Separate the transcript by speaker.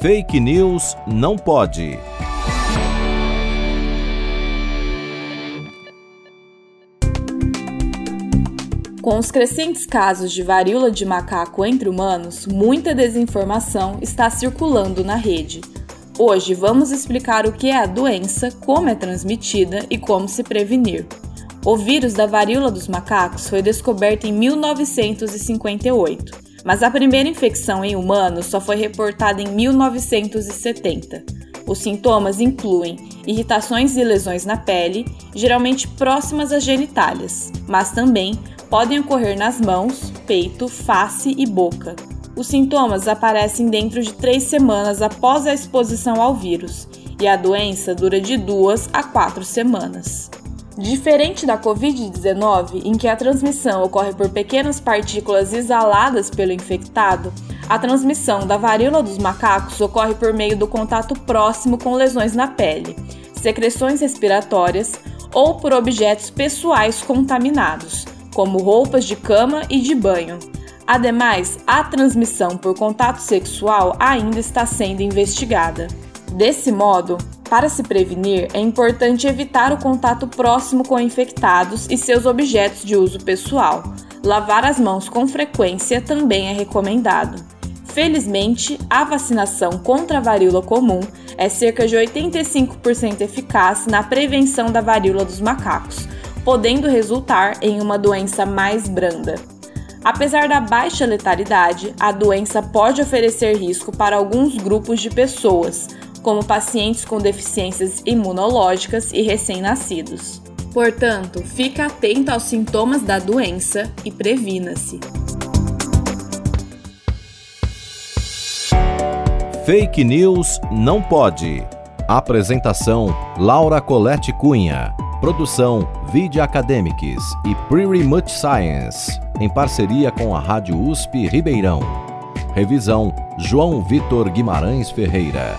Speaker 1: Fake News não pode.
Speaker 2: Com os crescentes casos de varíola de macaco entre humanos, muita desinformação está circulando na rede. Hoje vamos explicar o que é a doença, como é transmitida e como se prevenir. O vírus da varíola dos macacos foi descoberto em 1958 mas a primeira infecção em humanos só foi reportada em 1970. Os sintomas incluem irritações e lesões na pele, geralmente próximas às genitálias, mas também podem ocorrer nas mãos, peito, face e boca. Os sintomas aparecem dentro de três semanas após a exposição ao vírus e a doença dura de duas a quatro semanas. Diferente da Covid-19, em que a transmissão ocorre por pequenas partículas exaladas pelo infectado, a transmissão da varíola dos macacos ocorre por meio do contato próximo com lesões na pele, secreções respiratórias ou por objetos pessoais contaminados, como roupas de cama e de banho. Ademais, a transmissão por contato sexual ainda está sendo investigada. Desse modo, para se prevenir, é importante evitar o contato próximo com infectados e seus objetos de uso pessoal. Lavar as mãos com frequência também é recomendado. Felizmente, a vacinação contra a varíola comum é cerca de 85% eficaz na prevenção da varíola dos macacos, podendo resultar em uma doença mais branda. Apesar da baixa letalidade, a doença pode oferecer risco para alguns grupos de pessoas, como pacientes com deficiências imunológicas e recém-nascidos. Portanto, fique atento aos sintomas da doença e previna-se.
Speaker 1: Fake News não pode. Apresentação: Laura Colette Cunha. Produção: Video Academics e Pretty Much Science, em parceria com a Rádio USP Ribeirão. Revisão: João Vitor Guimarães Ferreira.